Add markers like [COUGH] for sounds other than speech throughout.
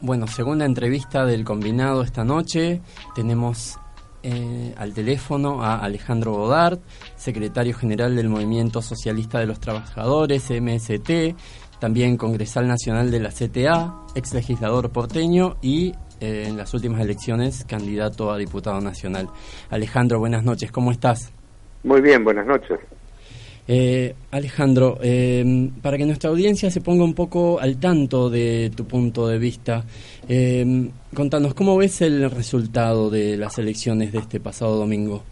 bueno, segunda entrevista del combinado esta noche. Tenemos eh, al teléfono a Alejandro Godard, secretario general del Movimiento Socialista de los Trabajadores, MST, también congresal nacional de la CTA, ex legislador porteño y eh, en las últimas elecciones candidato a diputado nacional. Alejandro, buenas noches, ¿cómo estás? Muy bien, buenas noches. Eh, Alejandro, eh, para que nuestra audiencia se ponga un poco al tanto de tu punto de vista, eh, contanos, ¿cómo ves el resultado de las elecciones de este pasado domingo?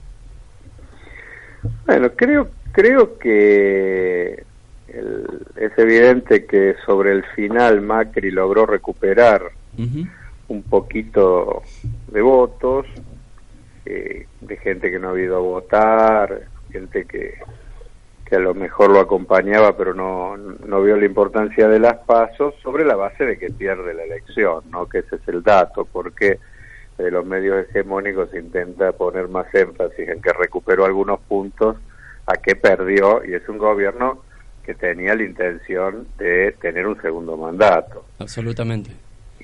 Bueno, creo, creo que es evidente que sobre el final Macri logró recuperar un poquito de votos, de gente que no ha ido a votar, gente que que a lo mejor lo acompañaba pero no, no vio la importancia de las pasos sobre la base de que pierde la elección, ¿no? que ese es el dato, porque de los medios hegemónicos intenta poner más énfasis en que recuperó algunos puntos a que perdió y es un gobierno que tenía la intención de tener un segundo mandato. Absolutamente.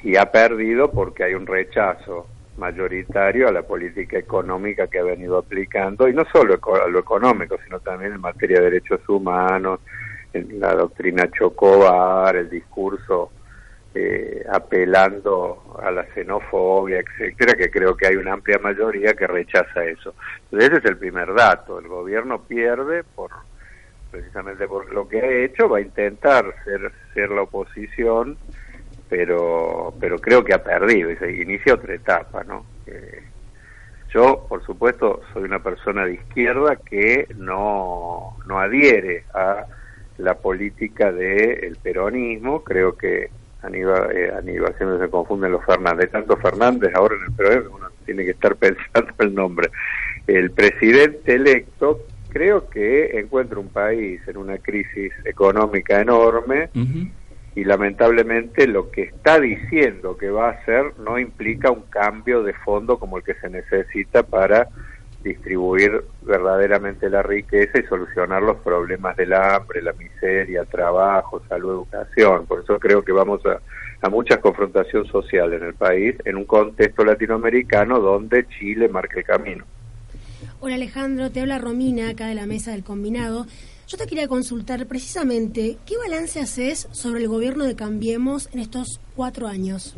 Y ha perdido porque hay un rechazo mayoritario a la política económica que ha venido aplicando, y no solo a lo económico, sino también en materia de derechos humanos, en la doctrina Chocobar, el discurso eh, apelando a la xenofobia, etcétera, que creo que hay una amplia mayoría que rechaza eso. Entonces ese es el primer dato, el gobierno pierde por precisamente por lo que ha hecho, va a intentar ser, ser la oposición pero pero creo que ha perdido y se inicia otra etapa, ¿no? yo, por supuesto, soy una persona de izquierda que no, no adhiere a la política del peronismo, creo que Aníbal, eh, Aníbal siempre se confunden los Fernández, tanto Fernández ahora en el peronismo uno tiene que estar [LAUGHS] pensando el nombre. El presidente electo creo que encuentra un país en una crisis económica enorme, y lamentablemente lo que está diciendo que va a hacer no implica un cambio de fondo como el que se necesita para distribuir verdaderamente la riqueza y solucionar los problemas del hambre, la miseria, trabajo, salud, educación. Por eso creo que vamos a, a mucha confrontación social en el país en un contexto latinoamericano donde Chile marca el camino. Hola Alejandro, te habla Romina acá de la mesa del combinado. Yo te quería consultar precisamente, ¿qué balance haces sobre el gobierno de Cambiemos en estos cuatro años?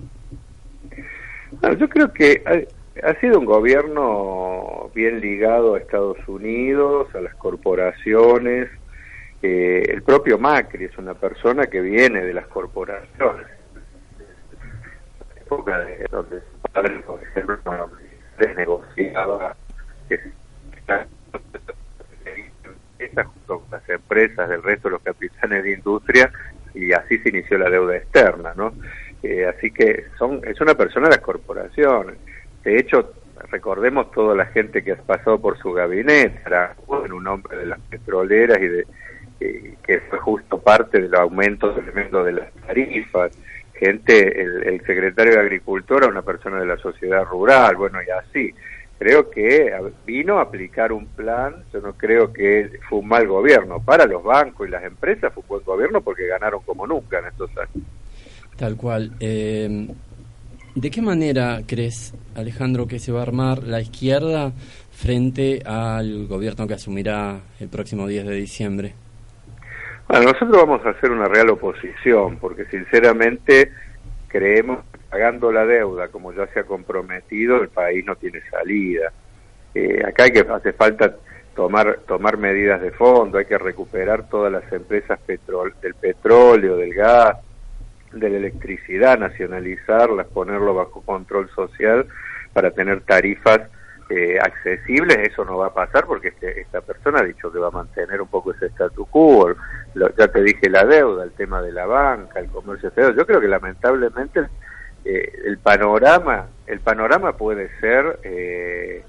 yo creo que ha, sido un gobierno bien ligado a Estados Unidos, a las corporaciones. Eh, el propio Macri es una persona que viene de las corporaciones. época de donde por ejemplo, desnegociaba que con las empresas del resto de los capitanes de industria y así se inició la deuda externa, ¿no? Eh, así que son es una persona de las corporaciones. De hecho, recordemos toda la gente que ha pasado por su gabinete, era un hombre de las petroleras y de eh, que fue justo parte del aumento tremendo de las tarifas, gente, el, el secretario de Agricultura, una persona de la sociedad rural, bueno, y así creo que vino a aplicar un plan, yo no creo que fue un mal gobierno. Para los bancos y las empresas fue un buen gobierno porque ganaron como nunca en estos años. Tal cual. Eh, ¿De qué manera crees, Alejandro, que se va a armar la izquierda frente al gobierno que asumirá el próximo 10 de diciembre? Bueno, nosotros vamos a hacer una real oposición, porque sinceramente creemos pagando la deuda como ya se ha comprometido, el país no tiene salida. Eh, acá hay que hace falta tomar tomar medidas de fondo, hay que recuperar todas las empresas petrol, del petróleo, del gas, de la electricidad, nacionalizarlas, ponerlo bajo control social para tener tarifas eh, accesibles. Eso no va a pasar porque este, esta persona ha dicho que va a mantener un poco ese statu quo. ya te dije la deuda, el tema de la banca, el comercio exterior. Yo creo que lamentablemente eh, el panorama el panorama puede ser eh,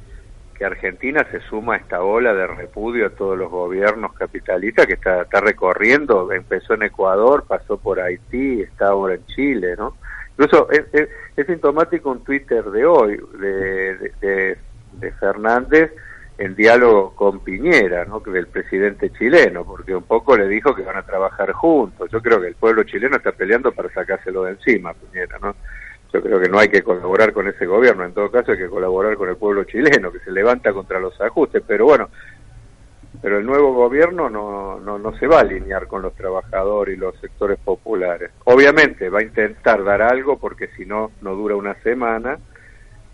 que Argentina se suma a esta ola de repudio a todos los gobiernos capitalistas que está, está recorriendo empezó en Ecuador pasó por Haití está ahora en Chile no incluso es, sintomático un Twitter de hoy de, de, de, Fernández en diálogo con Piñera, ¿no? del presidente chileno, porque un poco le dijo que van a trabajar juntos. Yo creo que el pueblo chileno está peleando para sacárselo de encima, Piñera, ¿no? Yo creo que no hay que colaborar con ese gobierno, en todo caso hay que colaborar con el pueblo chileno, que se levanta contra los ajustes, pero bueno, pero el nuevo gobierno no, no, no se va a alinear con los trabajadores y los sectores populares. Obviamente va a intentar dar algo porque si no, no dura una semana,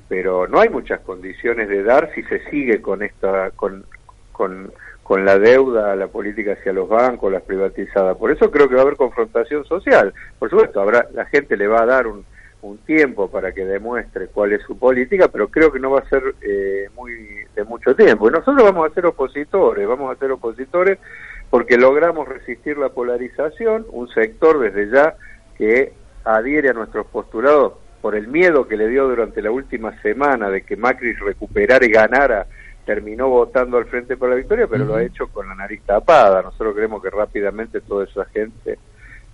pero no hay muchas condiciones de dar si se sigue con esta, con, con, con la deuda, la política hacia los bancos, las privatizadas. Por eso creo que va a haber confrontación social. Por supuesto, habrá, la gente le va a dar un, un tiempo para que demuestre cuál es su política, pero creo que no va a ser eh, muy de mucho tiempo. Y nosotros vamos a ser opositores, vamos a ser opositores porque logramos resistir la polarización, un sector desde ya que adhiere a nuestros postulados por el miedo que le dio durante la última semana de que Macri recuperara y ganara, terminó votando al Frente por la Victoria, pero lo ha hecho con la nariz tapada. Nosotros creemos que rápidamente toda esa gente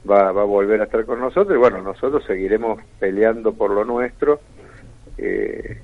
va, va a volver a estar con nosotros y bueno, nosotros seguiremos peleando por lo nuestro eh,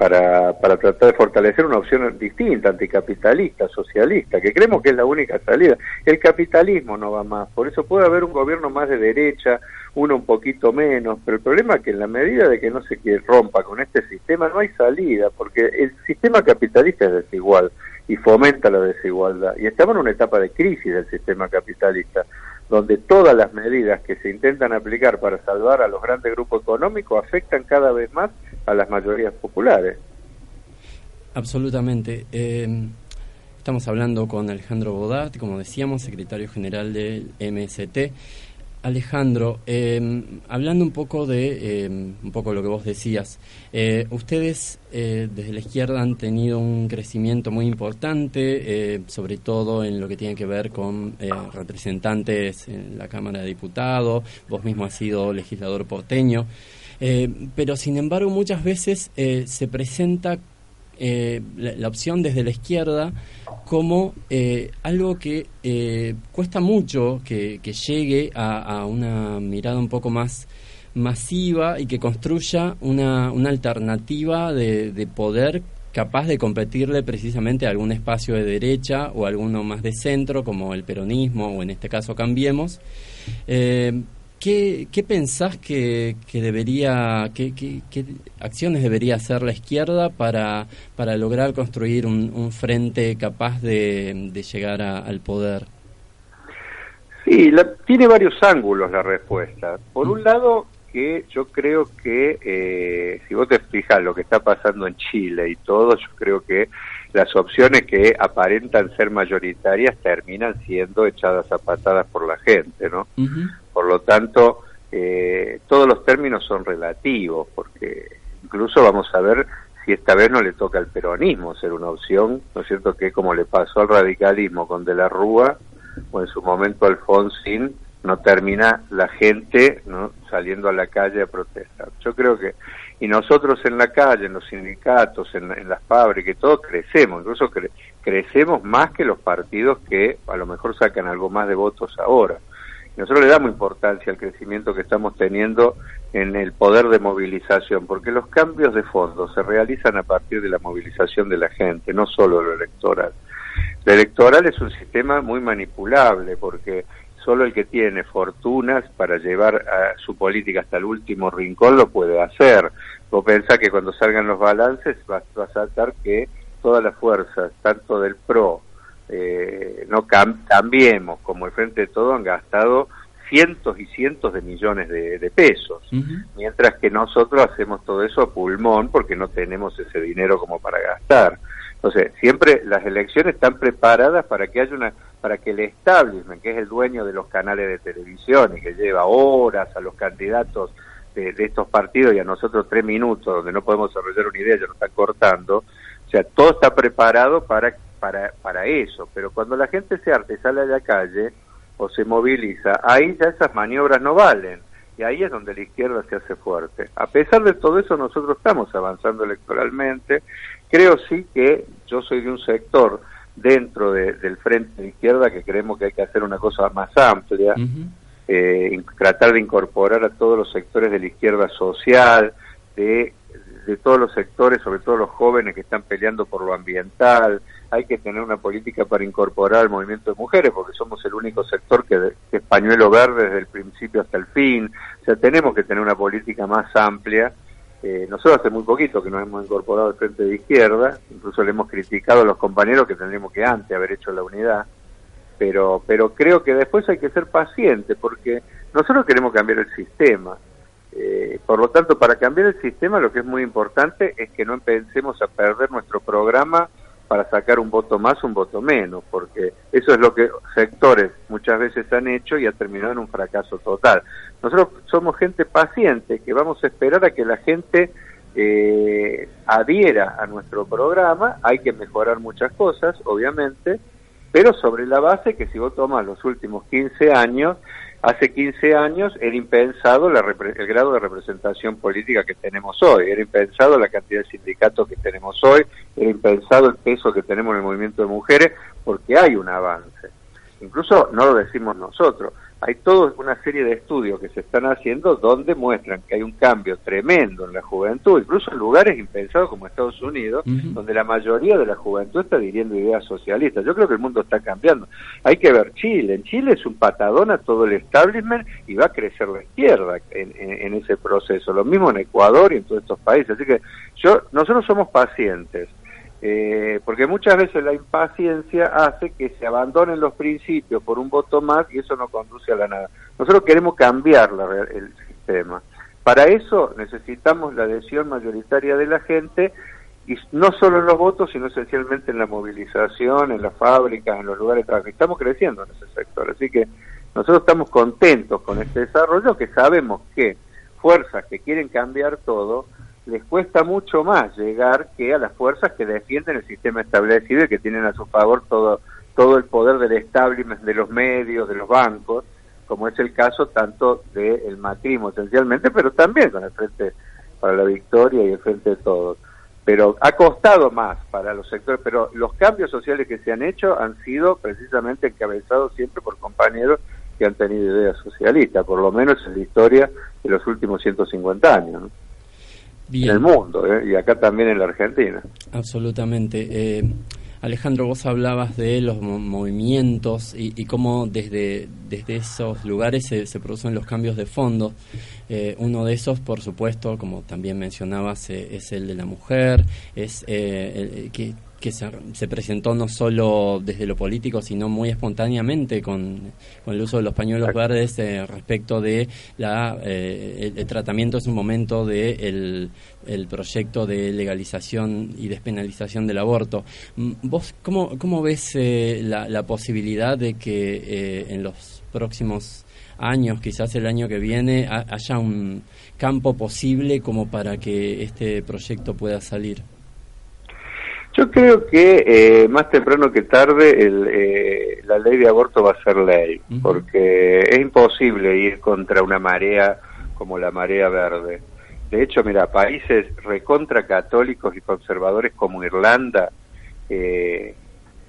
para, para tratar de fortalecer una opción distinta, anticapitalista, socialista, que creemos que es la única salida. El capitalismo no va más, por eso puede haber un gobierno más de derecha, uno un poquito menos, pero el problema es que en la medida de que no se rompa con este sistema no hay salida, porque el sistema capitalista es desigual y fomenta la desigualdad. Y estamos en una etapa de crisis del sistema capitalista donde todas las medidas que se intentan aplicar para salvar a los grandes grupos económicos afectan cada vez más a las mayorías populares. Absolutamente. Eh, estamos hablando con Alejandro Bodat, como decíamos, secretario general del MST. Alejandro, eh, hablando un poco de eh, un poco lo que vos decías, eh, ustedes eh, desde la izquierda han tenido un crecimiento muy importante, sobre todo en lo que tiene que ver con representantes en la Cámara de Diputados. Vos mismo has sido legislador porteño, pero sin embargo muchas veces se presenta eh, la, opción desde la izquierda como eh, algo que eh, cuesta mucho que, llegue a, una mirada un poco más masiva y que construya una, una alternativa de, poder capaz de competirle precisamente a algún espacio de derecha o alguno más de centro como el peronismo o en este caso Cambiemos. ¿Qué, qué pensás que, que debería, qué, qué, acciones debería hacer la izquierda para, para lograr construir un, frente capaz de, llegar al poder? Sí, tiene varios ángulos la respuesta. Por un lado, que yo creo que eh, si vos te fijas lo que está pasando en Chile y todo, yo creo que las opciones que aparentan ser mayoritarias terminan siendo echadas a patadas por la gente, ¿no? Por lo tanto, eh, todos los términos son relativos, porque incluso vamos a ver si esta vez no le toca al peronismo ser una opción, ¿no es cierto? Que como le pasó al radicalismo con De la Rúa o en su momento Alfonsín, no termina la gente ¿no? saliendo a la calle a protestar. Yo creo que, y nosotros en la calle, en los sindicatos, en, las fábricas, todos crecemos, incluso crecemos más que los partidos que a lo mejor sacan algo más de votos ahora. Nosotros le damos importancia al crecimiento que estamos teniendo en el poder de movilización, porque los cambios de fondo se realizan a partir de la movilización de la gente, no solo lo electoral. Lo electoral es un sistema muy manipulable, porque solo el que tiene fortunas para llevar a su política hasta el último rincón lo puede hacer. Vos pensás que cuando salgan los balances va, a saltar que todas las fuerzas, tanto del PRO, eh, no cambiemos como el Frente de Todo, han gastado cientos y cientos de millones de, pesos, mientras que nosotros hacemos todo eso a pulmón porque no tenemos ese dinero como para gastar. Entonces, siempre las elecciones están preparadas para que haya una para que el establishment, que es el dueño de los canales de televisión y que lleva horas a los candidatos de, estos partidos y a nosotros tres minutos donde no podemos desarrollar una idea, ya nos están cortando, o sea, todo está preparado para, para, para eso, pero cuando la gente se arte sale a la calle o se moviliza, ahí ya esas maniobras no valen y ahí es donde la izquierda se hace fuerte. A pesar de todo eso, nosotros estamos avanzando electoralmente. Creo sí que yo soy de un sector dentro del frente de izquierda que creemos que hay que hacer una cosa más amplia, eh, tratar de incorporar a todos los sectores de la izquierda social, de, de todos los sectores, sobre todo los jóvenes que están peleando por lo ambiental, hay que tener una política para incorporar el movimiento de mujeres, porque somos el único sector que, que es verde desde el principio hasta el fin, o sea, tenemos que tener una política más amplia. Eh, nosotros hace muy poquito que nos hemos incorporado al frente de izquierda, incluso le hemos criticado a los compañeros que tendríamos que antes haber hecho la unidad, pero, pero creo que después hay que ser paciente, porque nosotros queremos cambiar el sistema. Eh, por lo tanto, para cambiar el sistema lo que es muy importante es que no empecemos a perder nuestro programa para sacar un voto más, un voto menos, porque eso es lo que sectores muchas veces han hecho y ha terminado en un fracaso total. Nosotros somos gente paciente, que vamos a esperar a que la gente eh, adhiera a nuestro programa, hay que mejorar muchas cosas, obviamente, pero sobre la base que si vos tomas los últimos 15 años, hace 15 años era impensado el grado de representación política que tenemos hoy, era impensado la cantidad de sindicatos que tenemos hoy, era impensado el peso que tenemos en el movimiento de mujeres, porque hay un avance. Incluso no lo decimos nosotros, hay toda una serie de estudios que se están haciendo donde muestran que hay un cambio tremendo en la juventud, incluso en lugares impensados como Estados Unidos, donde la mayoría de la juventud está dirigiendo ideas socialistas. Yo creo que el mundo está cambiando. Hay que ver Chile. En Chile es un patadón a todo el establishment y va a crecer la izquierda en, en ese proceso. Lo mismo en Ecuador y en todos estos países. Así que yo, nosotros somos pacientes eh, porque muchas veces la impaciencia hace que se abandonen los principios por un voto más y eso no conduce a la nada. Nosotros queremos cambiar el sistema. Para eso necesitamos la adhesión mayoritaria de la gente y no solo en los votos, sino esencialmente en la movilización, en las fábricas, en los lugares de trabajo. Estamos creciendo en ese sector, así que nosotros estamos contentos con este desarrollo, que sabemos que fuerzas que quieren cambiar todo, les cuesta mucho más llegar que a las fuerzas que defienden el sistema establecido y que tienen a su favor todo, todo el poder del establishment, de los medios, de los bancos, como es el caso tanto del el macrismo esencialmente, pero también con el Frente para la Victoria y el Frente de Todos. Pero ha costado más para los sectores, pero los cambios sociales que se han hecho han sido precisamente encabezados siempre por compañeros que han tenido ideas socialistas, por lo menos en la historia de los últimos 150 años. ¿no? En el mundo ¿eh? y acá también en la Argentina. Absolutamente. Eh, Alejandro, vos hablabas de los movimientos y, cómo desde, desde esos lugares se, producen los cambios de fondo. Eh, uno de esos, por supuesto, como también mencionabas, es el de la mujer, es el, que que se, presentó no solo desde lo político, sino muy espontáneamente con, el uso de los pañuelos verdes eh, respecto de la, eh, el, tratamiento en su momento del de el, proyecto de legalización y despenalización del aborto. Mm, ¿Vos cómo, cómo ves eh, la, la, posibilidad de que en los próximos años, quizás el año que viene, haya un campo posible como para que este proyecto pueda salir? Yo creo que eh, más temprano que tarde eh, la ley de aborto va a ser ley, porque es imposible ir contra una marea como la marea verde. De hecho, mira, países recontra católicos y conservadores como Irlanda, eh,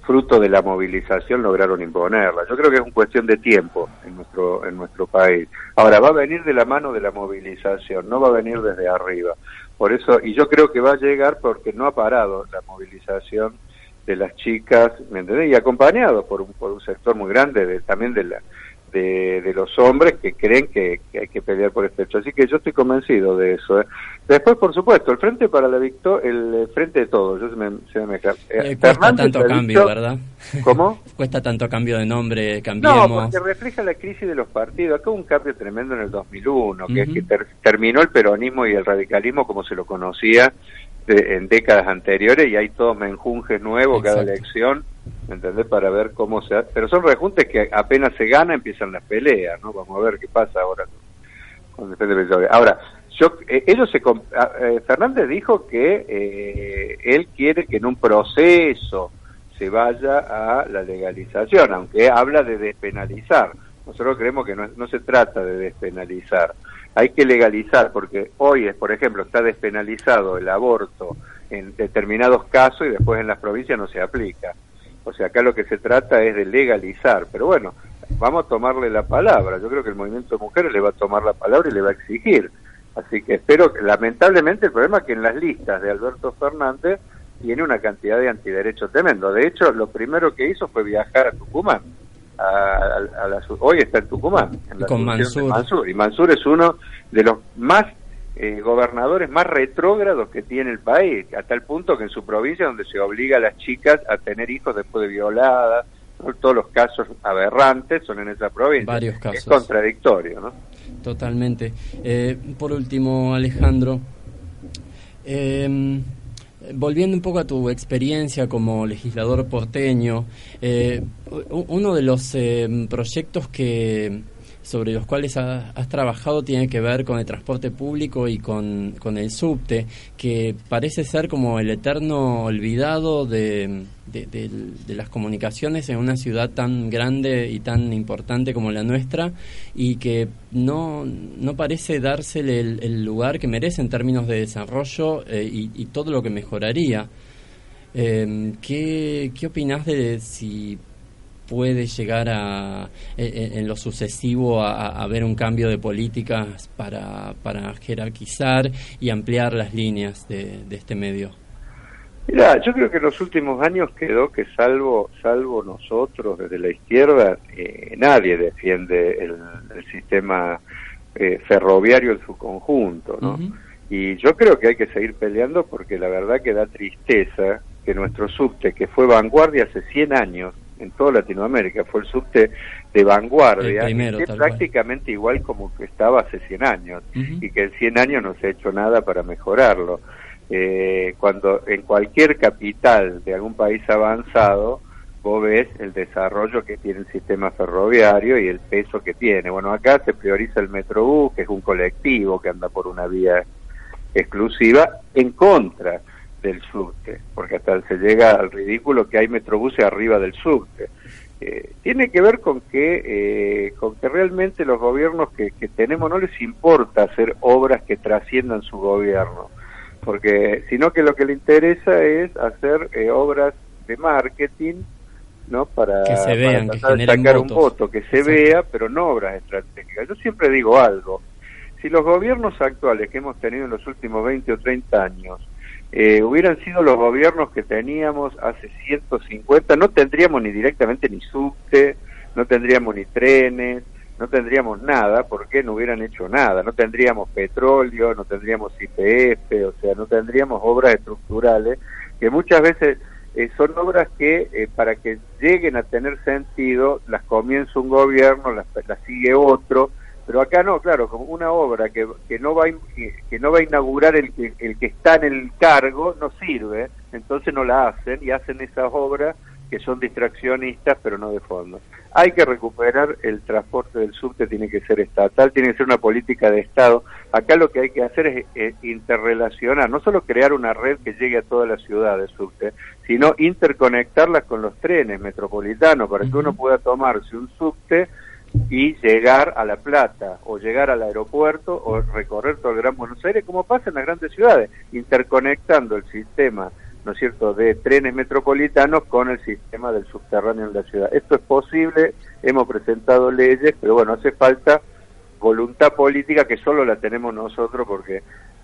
fruto de la movilización, lograron imponerla. Yo creo que es una cuestión de tiempo en nuestro, en nuestro país. Ahora, va a venir de la mano de la movilización, no va a venir desde arriba. Por eso, y yo creo que va a llegar porque no ha parado la movilización de las chicas, ¿me entendés? Y acompañado por un, por un sector muy grande de, también de la, de, los hombres que creen que, hay que pelear por este hecho. Así que yo estoy convencido de eso. ¿eh? Después, por supuesto, el Frente para la Victoria, el Frente de Todos, yo se me, se me eh, eh, Cuesta tanto cambio, ¿verdad? ¿Cómo? [LAUGHS] cuesta tanto cambio de nombre, cambiemos. No, porque refleja la crisis de los partidos. Acá hubo un cambio tremendo en el 2001, que es que terminó el peronismo y el radicalismo como se lo conocía en décadas anteriores y hay todo menjunjes nuevos cada elección ¿me entendés? Para ver cómo se hace. Pero son rejuntes que apenas se gana empiezan las peleas, ¿no? Vamos a ver qué pasa ahora con, con Ahora, yo, eh, ellos se... Ah, eh, Fernández dijo que eh, él quiere que en un proceso se vaya a la legalización, aunque habla de despenalizar. Nosotros creemos que no, no se trata de despenalizar, hay que legalizar, porque hoy, es, por ejemplo, está despenalizado el aborto en determinados casos y después en las provincias no se aplica. O sea, acá lo que se trata es de legalizar, pero bueno, vamos a tomarle la palabra. Yo creo que el movimiento de mujeres le va a tomar la palabra y le va a exigir Así que espero, que, lamentablemente el problema es que en las listas de Alberto Fernández tiene una cantidad de antiderechos tremendo. De hecho, lo primero que hizo fue viajar a Tucumán. A, hoy está en Tucumán, en la con Mansur. Y Mansur es uno de los más eh, gobernadores más retrógrados que tiene el país, a tal punto que en su provincia, donde se obliga a las chicas a tener hijos después de violadas, todos los casos aberrantes son en esa provincia. Varios casos. Es contradictorio, ¿no? Totalmente. Eh, por último, Alejandro, eh, volviendo un poco a tu experiencia como legislador porteño, eh, uno de los eh, proyectos que sobre los cuales has trabajado tiene que ver con el transporte público y con, con el subte, que parece ser como el eterno olvidado de, de, las comunicaciones en una ciudad tan grande y tan importante como la nuestra y que no, no parece dársele el, lugar que merece en términos de desarrollo eh, y, todo lo que mejoraría. Eh, ¿qué, ¿Qué opinas de si puede llegar a, eh, eh, en, lo sucesivo a, haber un cambio de políticas para, para jerarquizar y ampliar las líneas de, este medio? Mira, yo creo que en los últimos años quedó que salvo salvo nosotros desde la izquierda, eh, nadie defiende el, sistema ferroviario en su conjunto, ¿no? Y yo creo que hay que seguir peleando porque la verdad que da tristeza que nuestro subte, que fue vanguardia hace 100 años, en toda Latinoamérica, fue el subte de vanguardia, que prácticamente igual como que estaba hace 100 años, y que en 100 años no se ha hecho nada para mejorarlo. Eh, cuando en cualquier capital de algún país avanzado, vos ves el desarrollo que tiene el sistema ferroviario y el peso que tiene. Bueno, acá se prioriza el Metrobús, que es un colectivo que anda por una vía exclusiva, en contra del subte, porque hasta se llega al ridículo que hay metrobuses arriba del subte. Eh, tiene que ver con que, eh, con que realmente los gobiernos que, que, tenemos no les importa hacer obras que trasciendan su gobierno, porque sino que lo que le interesa es hacer eh, obras de marketing, ¿no? Para, que se vean, que sacar un voto, que se vea, pero no obras estratégicas. Yo siempre digo algo, si los gobiernos actuales que hemos tenido en los últimos 20 o 30 años eh, hubieran sido los gobiernos que teníamos hace 150, no tendríamos ni directamente ni subte, no tendríamos ni trenes, no tendríamos nada, porque no hubieran hecho nada, no tendríamos petróleo, no tendríamos IPF, o sea, no tendríamos obras estructurales, que muchas veces eh, son obras que eh, para que lleguen a tener sentido, las comienza un gobierno, las, las sigue otro, pero acá no, claro, como una obra que, que no va a, que no va a inaugurar el, el que está en el cargo no sirve, entonces no la hacen y hacen esas obras que son distraccionistas pero no de fondo. Hay que recuperar el transporte del subte, tiene que ser estatal, tiene que ser una política de Estado. Acá lo que hay que hacer es, interrelacionar, no solo crear una red que llegue a toda la ciudad de subte, sino interconectarlas con los trenes metropolitanos para que uno pueda tomarse un subte y llegar a La Plata o llegar al aeropuerto o recorrer todo el Gran Buenos Aires como pasa en las grandes ciudades, interconectando el sistema, ¿no es cierto?, de trenes metropolitanos con el sistema del subterráneo en la ciudad. Esto es posible, hemos presentado leyes, pero bueno, hace falta voluntad política que solo la tenemos nosotros porque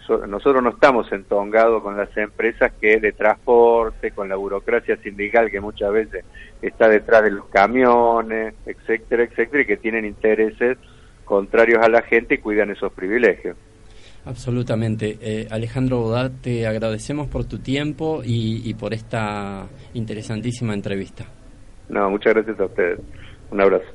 nosotros no estamos entongados con las empresas que de transporte, con la burocracia sindical que muchas veces está detrás de los camiones, etcétera, etcétera, y que tienen intereses contrarios a la gente y cuidan esos privilegios. Absolutamente. Eh, Alejandro Bodat, te agradecemos por tu tiempo y, y por esta interesantísima entrevista. No, muchas gracias a ustedes. Un abrazo.